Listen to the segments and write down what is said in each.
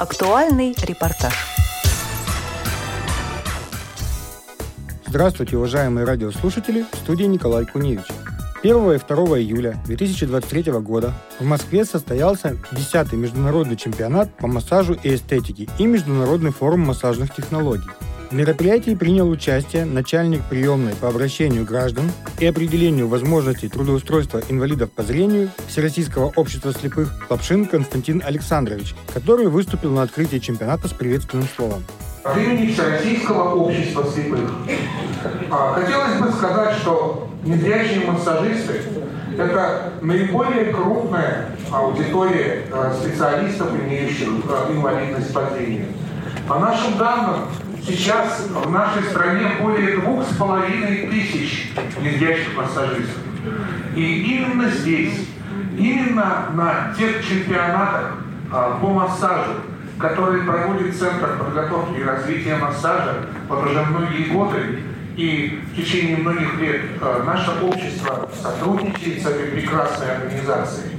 Актуальный репортаж. Здравствуйте, уважаемые радиослушатели, в студии Николай Куневич. 1 и 2 июля 2023 года в Москве состоялся 10-й международный чемпионат по массажу и эстетике и Международный форум массажных технологий. В мероприятии принял участие начальник приемной по обращению граждан и определению возможностей трудоустройства инвалидов по зрению Всероссийского общества слепых Лапшин Константин Александрович, который выступил на открытии чемпионата с приветственным словом. От имени Всероссийского общества слепых а, хотелось бы сказать, что незрячие массажисты – это наиболее крупная аудитория а, специалистов, имеющих а, инвалидность по зрению. По нашим данным, Сейчас в нашей стране более двух с половиной тысяч незрячих массажистов. И именно здесь, именно на тех чемпионатах а, по массажу, которые проводит Центр подготовки и развития массажа вот уже многие годы, и в течение многих лет а, наше общество сотрудничает с этой прекрасной организацией.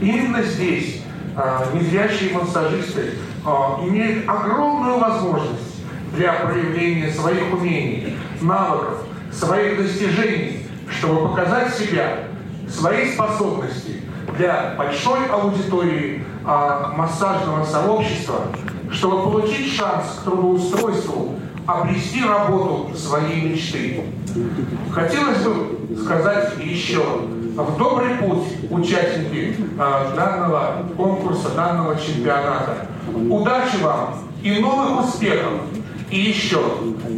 Именно здесь а, незрячие массажисты а, имеют огромную возможность для проявления своих умений, навыков, своих достижений, чтобы показать себя, свои способности для большой аудитории а, массажного сообщества, чтобы получить шанс к трудоустройству, обрести работу своей мечты. Хотелось бы сказать еще, в добрый путь участники а, данного конкурса, данного чемпионата. Удачи вам и новых успехов! И еще,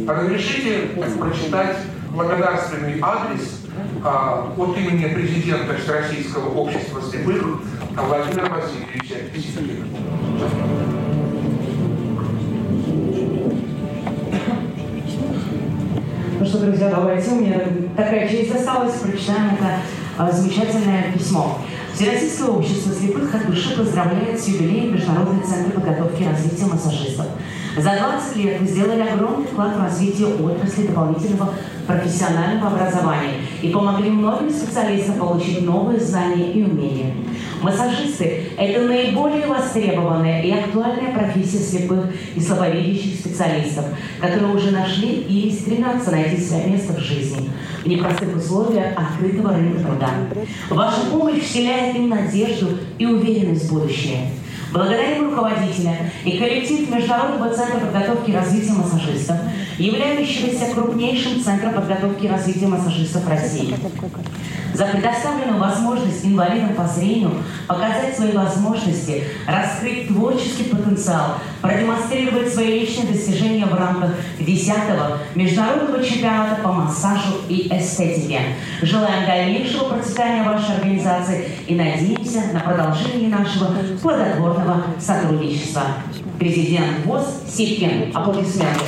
разрешите прочитать благодарственный адрес а, от имени президента Всероссийского общества слепых Владимира Васильевича Сидорова. Ну что, друзья, давайте, мне такая честь осталась, прочитаем это а, замечательное письмо. Всероссийское общество слепых от души поздравляет с юбилеем Международный центр подготовки и развития массажистов. За 20 лет вы сделали огромный вклад в развитие отрасли дополнительного профессионального образования и помогли многим специалистам получить новые знания и умения. Массажисты – это наиболее востребованная и актуальная профессия слепых и слабовидящих специалистов, которые уже нашли или стремятся найти свое место в жизни в непростых условиях открытого рынка труда. Ваша помощь вселяет им надежду и уверенность в будущее. Благодарим руководителя и коллектив Международного центра подготовки и развития массажистов, являющегося крупнейшим центром подготовки и развития массажистов России за предоставленную возможность инвалидам по зрению показать свои возможности, раскрыть творческий потенциал, продемонстрировать свои личные достижения в рамках 10-го международного чемпионата по массажу и эстетике. Желаем дальнейшего процветания вашей организации и надеемся на продолжение нашего плодотворного сотрудничества. Президент ВОЗ Сипкин. Аплодисменты.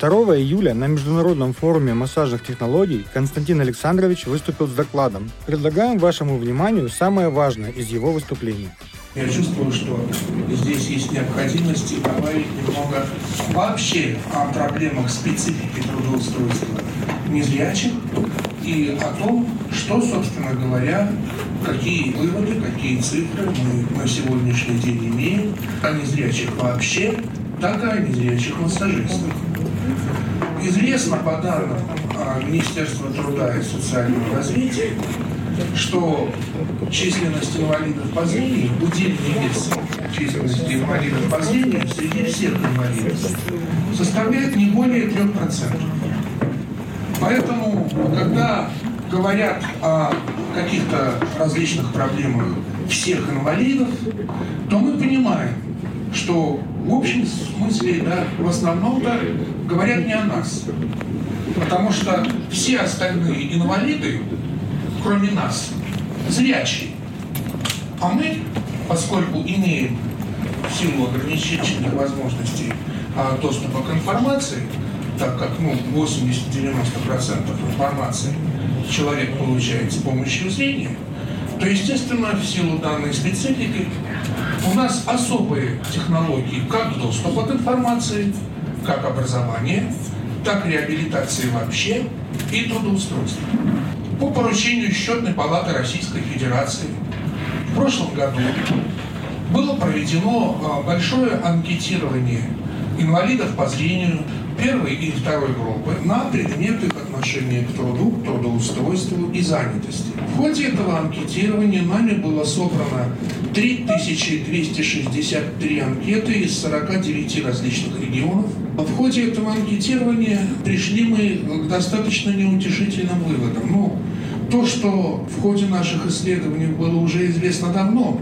2 июля на Международном форуме массажных технологий Константин Александрович выступил с докладом. Предлагаем вашему вниманию самое важное из его выступлений. Я чувствую, что здесь есть необходимость говорить немного вообще о проблемах специфики трудоустройства незрячих и о том, что, собственно говоря, какие выводы, какие цифры мы на сегодняшний день имеем о незрячих вообще, так и о незрячих массажистах. Известно по данным а, Министерства труда и социального развития, что численность инвалидов по зрению, удельный вес численности инвалидов по зрению среди всех инвалидов составляет не более 3%. Поэтому, когда говорят о каких-то различных проблемах всех инвалидов, то мы понимаем, что в общем смысле, да, в основном-то говорят не о нас. Потому что все остальные инвалиды, кроме нас, зрячие. А мы, поскольку имеем в силу ограничительных возможностей а, доступа к информации, так как ну, 80-90% информации человек получает с помощью зрения, то, естественно, в силу данной специфики у нас особые технологии как доступа к информации, как образование, так реабилитации вообще и трудоустройства. По поручению Счетной палаты Российской Федерации в прошлом году было проведено а, большое анкетирование инвалидов по зрению первой и второй группы на предмет их отношения к труду, трудоустройству и занятости. В ходе этого анкетирования нами было собрано 3263 анкеты из 49 различных регионов. В ходе этого анкетирования пришли мы к достаточно неутешительным выводам. Ну, то, что в ходе наших исследований было уже известно давно,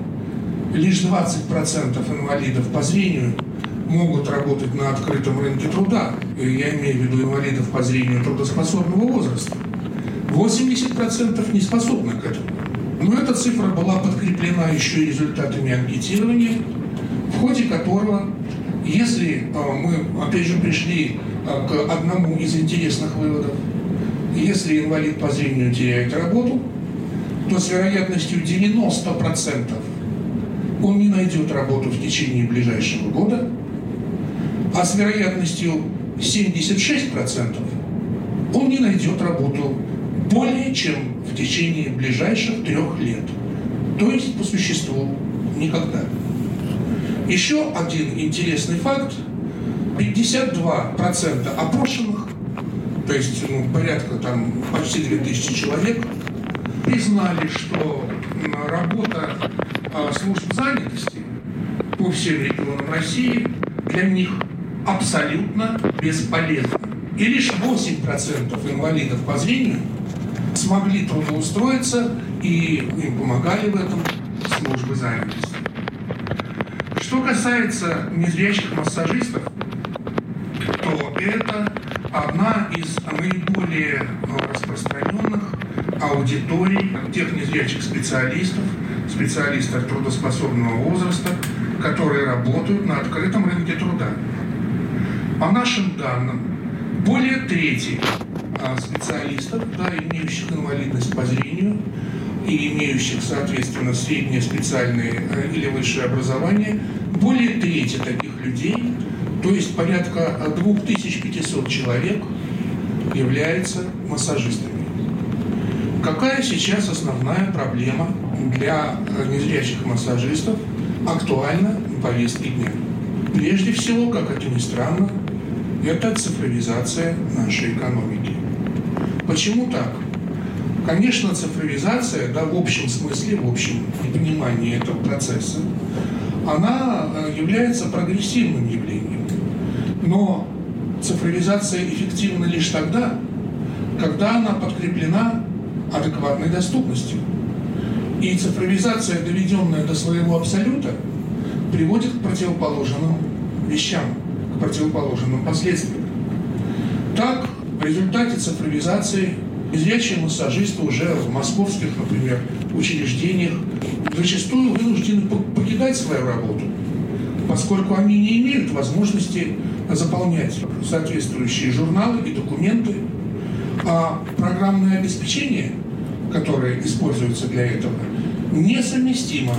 лишь 20% инвалидов по зрению могут работать на открытом рынке труда. Я имею в виду инвалидов по зрению трудоспособного возраста. 80% не способны к этому. Но эта цифра была подкреплена еще и результатами анкетирования, в ходе которого, если а, мы, опять же, пришли а, к одному из интересных выводов, если инвалид по зрению теряет работу, то с вероятностью 90% он не найдет работу в течение ближайшего года, а с вероятностью 76% он не найдет работу более чем в течение ближайших трех лет. То есть, по существу, никогда. Еще один интересный факт. 52% опрошенных, то есть ну, порядка там почти 2000 человек, признали, что работа а, служб занятости по всем регионам России для них абсолютно бесполезна. И лишь 8% инвалидов по зрению смогли трудоустроиться и им помогали в этом службы занятости. Что касается незрячих массажистов, то это одна из наиболее распространенных аудиторий тех незрячих специалистов, специалистов трудоспособного возраста, которые работают на открытом рынке труда. По нашим данным, более трети а, специалистов, да, имеющих инвалидность по зрению и имеющих, соответственно, среднее специальное э, или высшее образование, более трети таких людей, то есть порядка 2500 человек, являются массажистами. Какая сейчас основная проблема для э, незрячих массажистов актуальна в повестке дня? Прежде всего, как это ни странно, это цифровизация нашей экономики. Почему так? Конечно, цифровизация, да, в общем смысле, в общем понимании этого процесса, она э, является прогрессивным явлением. Но цифровизация эффективна лишь тогда, когда она подкреплена адекватной доступностью. И цифровизация, доведенная до своего абсолюта, приводит к противоположным вещам, к противоположным последствиям. Так, в результате цифровизации незрячие массажисты уже в московских, например, учреждениях зачастую вынуждены покидать свою работу, поскольку они не имеют возможности заполнять соответствующие журналы и документы, а программное обеспечение, которое используется для этого, несовместимо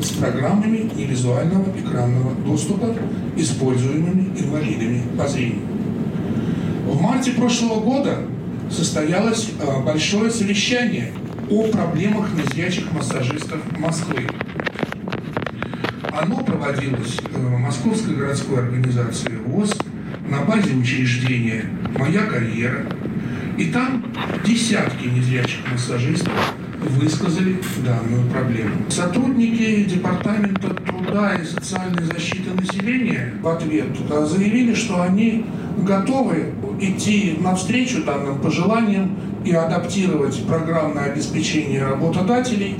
с программами невизуального экранного доступа, используемыми инвалидами по зрению. В марте прошлого года состоялось э, большое совещание о проблемах незрячих массажистов Москвы. Оно проводилось э, Московской городской организацией ВОЗ на базе учреждения «Моя карьера». И там десятки незрячих массажистов высказали данную проблему. Сотрудники Департамента труда и социальной защиты населения в ответ заявили, что они готовы идти навстречу данным пожеланиям и адаптировать программное обеспечение работодателей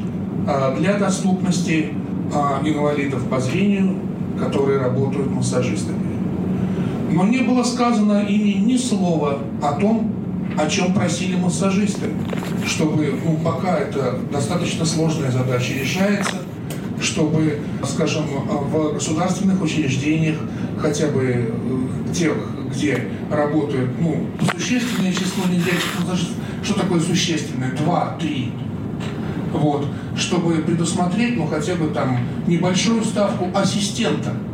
а, для доступности а, инвалидов по зрению, которые работают массажистами. Но не было сказано ими ни слова о том, о чем просили массажисты, чтобы, ну, пока это достаточно сложная задача решается, чтобы, скажем, в государственных учреждениях, хотя бы э, тех, где работают, ну, существенное число незрячих массажистов, что такое существенное? Два, три. Вот, чтобы предусмотреть, ну, хотя бы там небольшую ставку ассистента –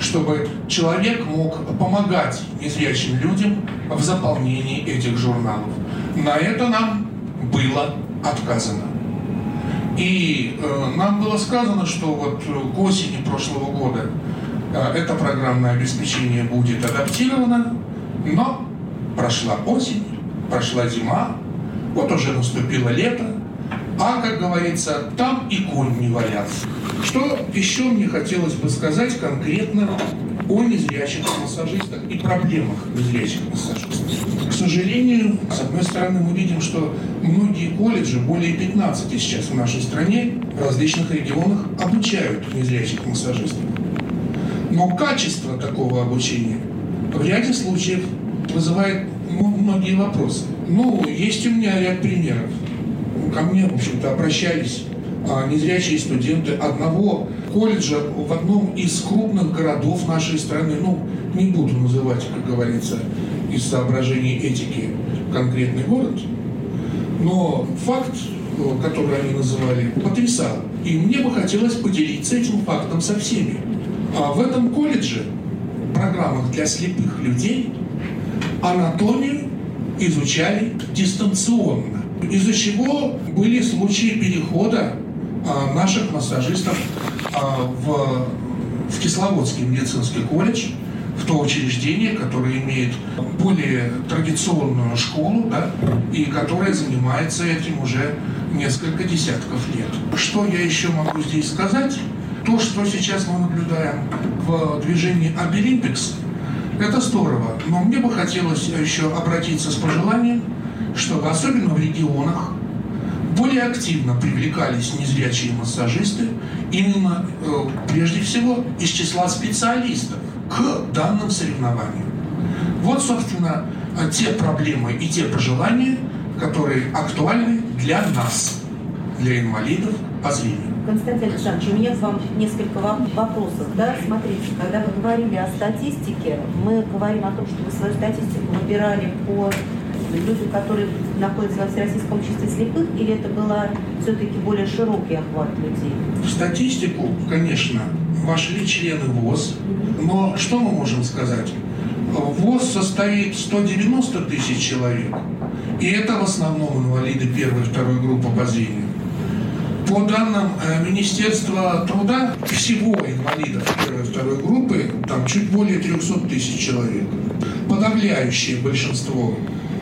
чтобы человек мог помогать незрячим людям в заполнении этих журналов. На это нам было отказано. И э, нам было сказано, что вот к осени прошлого года э, это программное обеспечение будет адаптировано, но прошла осень, прошла зима, вот уже наступило лето, а, как говорится, там и конь не валялся. Что еще мне хотелось бы сказать конкретно о незрячих массажистах и проблемах незрячих массажистов. К сожалению, с одной стороны, мы видим, что многие колледжи, более 15 сейчас в нашей стране, в различных регионах обучают незрячих массажистов. Но качество такого обучения в ряде случаев вызывает многие вопросы. Ну, есть у меня ряд примеров. Ко мне, в общем-то, обращались незрячие студенты одного колледжа в одном из крупных городов нашей страны. Ну, не буду называть, как говорится, из соображений этики конкретный город, но факт, который они называли, потрясал. И мне бы хотелось поделиться этим фактом со всеми. А в этом колледже, в программах для слепых людей, анатомию изучали дистанционно, из-за чего были случаи перехода а, наших массажистов а, в, в Кисловодский медицинский колледж, в то учреждение, которое имеет более традиционную школу, да, и которое занимается этим уже несколько десятков лет. Что я еще могу здесь сказать? То, что сейчас мы наблюдаем в движении Обилимпикс, это здорово, но мне бы хотелось еще обратиться с пожеланием, чтобы особенно в регионах более активно привлекались незрячие массажисты, именно э, прежде всего из числа специалистов к данным соревнованиям. Вот, собственно, те проблемы и те пожелания, которые актуальны для нас, для инвалидов по зрению. Константин Александрович, у меня к вам несколько вопросов. Да? Смотрите, когда вы говорили о статистике, мы говорим о том, что вы свою статистику выбирали по людям, которые находятся во Всероссийском обществе слепых, или это была все-таки более широкий охват людей? В статистику, конечно, вошли члены ВОЗ, но что мы можем сказать? ВОЗ состоит 190 тысяч человек, и это в основном инвалиды первой и второй группы по зрению. По данным э, Министерства труда, всего инвалидов первой и второй группы там чуть более 300 тысяч человек. Подавляющее большинство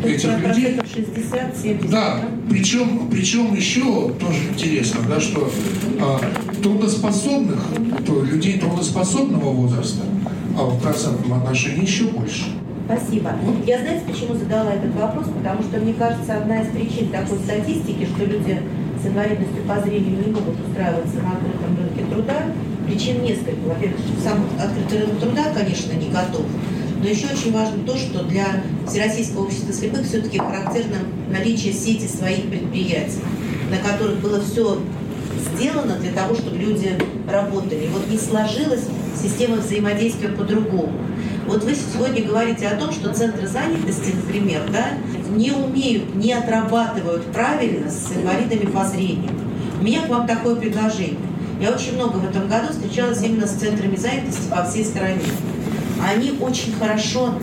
этих людей. 60, 70, да, причем, причем еще тоже интересно, да, что а, трудоспособных, то людей трудоспособного возраста а в процентном отношении еще больше. Спасибо. Я знаете, почему задала этот вопрос? Потому что, мне кажется, одна из причин такой статистики, что люди с инвалидностью по зрению не могут устраиваться на открытом рынке труда, причин несколько. Во-первых, сам открытый рынок труда, конечно, не готов. Но еще очень важно то, что для Всероссийского общества слепых все-таки характерно наличие сети своих предприятий, на которых было все сделано для того, чтобы люди работали. Вот не сложилась система взаимодействия по-другому. Вот вы сегодня говорите о том, что центры занятости, например, да, не умеют, не отрабатывают правильно с инвалидами по зрению. У меня к вам такое предложение. Я очень много в этом году встречалась именно с центрами занятости по всей стране. Они очень хорошо,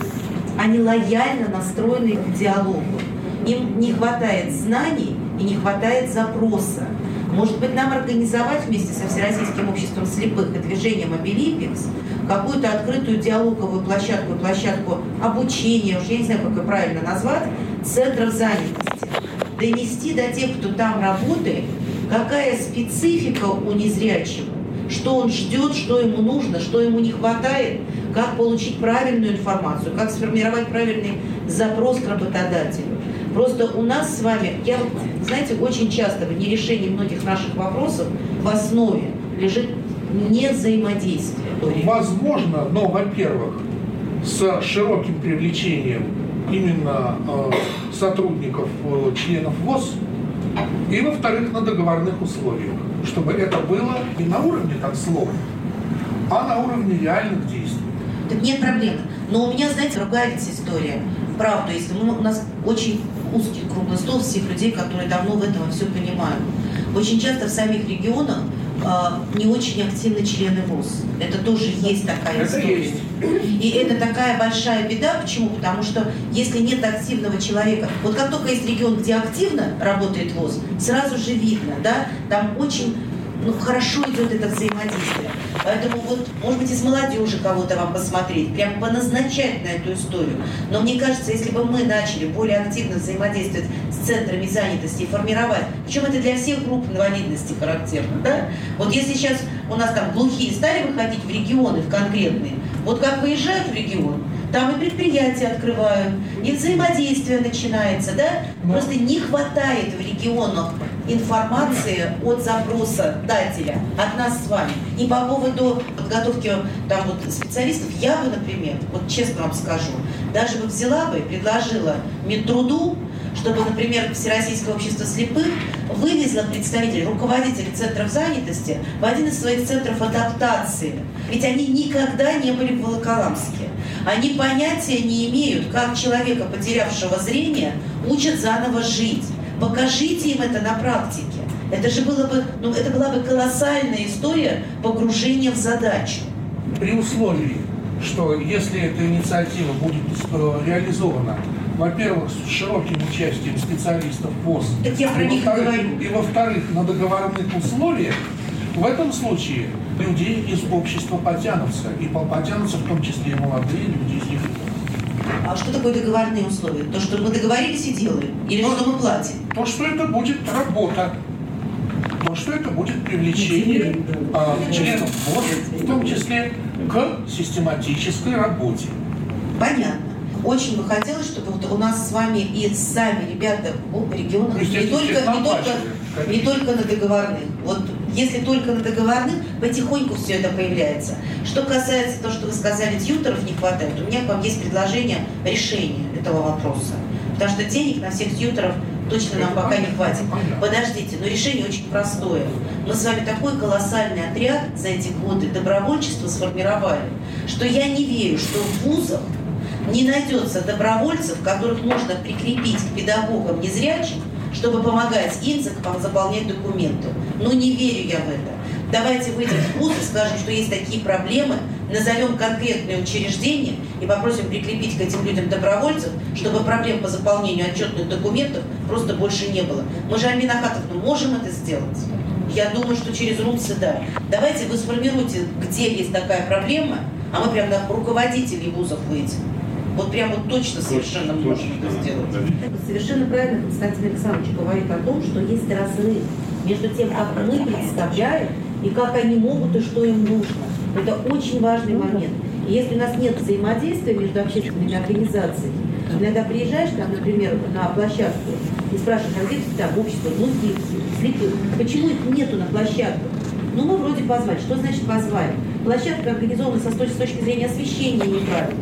они лояльно настроены к диалогу. Им не хватает знаний и не хватает запроса. Может быть, нам организовать вместе со Всероссийским обществом слепых и движением Обилимпикс какую-то открытую диалоговую площадку, площадку обучения, уже я не знаю, как ее правильно назвать, центров занятости. Донести до тех, кто там работает, какая специфика у незрячего, что он ждет, что ему нужно, что ему не хватает, как получить правильную информацию, как сформировать правильный запрос к работодателю. Просто у нас с вами, я, знаете, очень часто в нерешении многих наших вопросов в основе лежит не взаимодействие. Возможно, но, во-первых, с широким привлечением именно э, сотрудников, э, членов ВОЗ, и, во-вторых, на договорных условиях, чтобы это было не на уровне так слов, а на уровне реальных действий. Так нет проблем. Но у меня, знаете, другая ведь история. Правда, если мы, у нас очень узкий круглый стол всех людей, которые давно в этом все понимают. Очень часто в самих регионах э, не очень активны члены ВОЗ. Это тоже есть такая Это история. есть. И это такая большая беда. Почему? Потому что если нет активного человека, вот как только есть регион, где активно работает ВОЗ, сразу же видно, да, там очень ну, хорошо идет это взаимодействие. Поэтому вот, может быть, из молодежи кого-то вам посмотреть, прям поназначать на эту историю. Но мне кажется, если бы мы начали более активно взаимодействовать с центрами занятости и формировать, причем это для всех групп инвалидности характерно, да? Вот если сейчас у нас там глухие стали выходить в регионы, в конкретные, вот как выезжают в регион, там и предприятия открывают, и взаимодействие начинается, да? Просто не хватает в регионах информации от запроса дателя, от нас с вами. И по поводу подготовки там вот специалистов, я бы, например, вот честно вам скажу, даже бы взяла бы и предложила Минтруду, чтобы, например, Всероссийское общество слепых вывезло представителей, руководителей центров занятости в один из своих центров адаптации. Ведь они никогда не были в Волоколамске. Они понятия не имеют, как человека, потерявшего зрение, учат заново жить. Покажите им это на практике. Это же было бы, ну, это была бы колоссальная история погружения в задачу. При условии, что если эта инициатива будет э, реализована, во-первых, с широким участием специалистов ВОЗ, Так я про и них говорю. и во-вторых, на договорных условиях, в этом случае люди из общества потянутся, и по- потянутся в том числе и молодые люди из них. А что такое договорные условия? То, что мы договорились и делаем? Или что мы платим? То, что это будет работа, то, что это будет привлечение а, членов ВОЗ, в том числе к систематической работе. Понятно. Очень бы хотелось, чтобы вот у нас с вами и сами ребята в регионах, не только, не, только, не только на договорных. Вот если только на договорных, потихоньку все это появляется. Что касается того, что вы сказали, тьютеров не хватает, у меня к вам есть предложение решения этого вопроса. Потому что денег на всех тьютеров точно нам пока не хватит. Подождите, но решение очень простое. Мы с вами такой колоссальный отряд за эти годы добровольчества сформировали, что я не верю, что в вузах не найдется добровольцев, которых можно прикрепить к педагогам незрячим, чтобы помогать им зак- заполнять документы. Но не верю я в это. Давайте выйдем в вуз и скажем, что есть такие проблемы, назовем конкретные учреждения и попросим прикрепить к этим людям добровольцев, чтобы проблем по заполнению отчетных документов просто больше не было. Мы же, Альмина Хатовна, можем это сделать? Я думаю, что через РУМСы, да. Давайте вы сформируйте, где есть такая проблема, а мы прям на руководителей вузов выйдем. Вот прям вот точно совершенно можем это сделать. Совершенно правильно Константин Александрович говорит о том, что есть разрыв между тем, как мы представляем и как они могут и что им нужно. Это очень важный момент. И если у нас нет взаимодействия между общественными организациями, иногда приезжаешь там, например, на площадку и спрашиваешь, а где там общество глухих, слепых? Почему их нету на площадках? Ну, мы вроде позвали. Что значит позвали? Площадка организована со, с точки- с точки зрения освещения неправильно,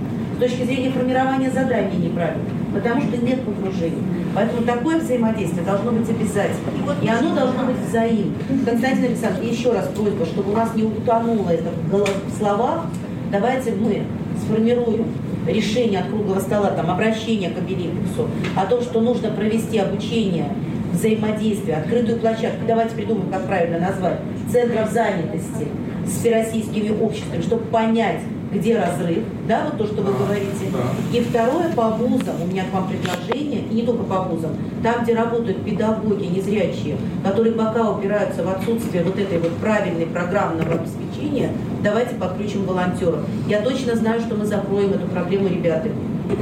точки зрения формирования заданий неправильно, потому что нет погружения. Поэтому такое взаимодействие должно быть обязательно. И оно должно быть взаимно. Константин Александрович, еще раз просьба, чтобы у нас не утонуло это в словах, давайте мы сформируем решение от круглого стола, там, обращение к Обелимпексу о том, что нужно провести обучение взаимодействия, открытую площадку, давайте придумаем, как правильно назвать, центров занятости с всероссийскими обществами, чтобы понять, где разрыв, да, вот то, что вы говорите. И второе, по вузам, у меня к вам предложение, и не только по вузам, там, где работают педагоги незрячие, которые пока упираются в отсутствие вот этой вот правильной программного обеспечения, давайте подключим волонтеров. Я точно знаю, что мы закроем эту проблему ребятами.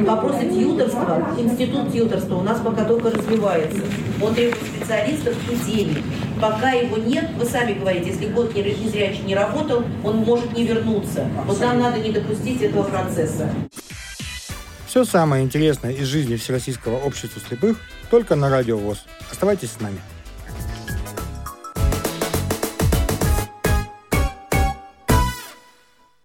Вопросы тьюторства, институт тьюторства у нас пока только развивается. Он требует специалистов и денег. Пока его нет, вы сами говорите, если год не- незрячий не работал, он может не вернуться. Вот нам надо не допустить этого процесса. Все самое интересное из жизни Всероссийского общества слепых только на Радио ВОЗ. Оставайтесь с нами.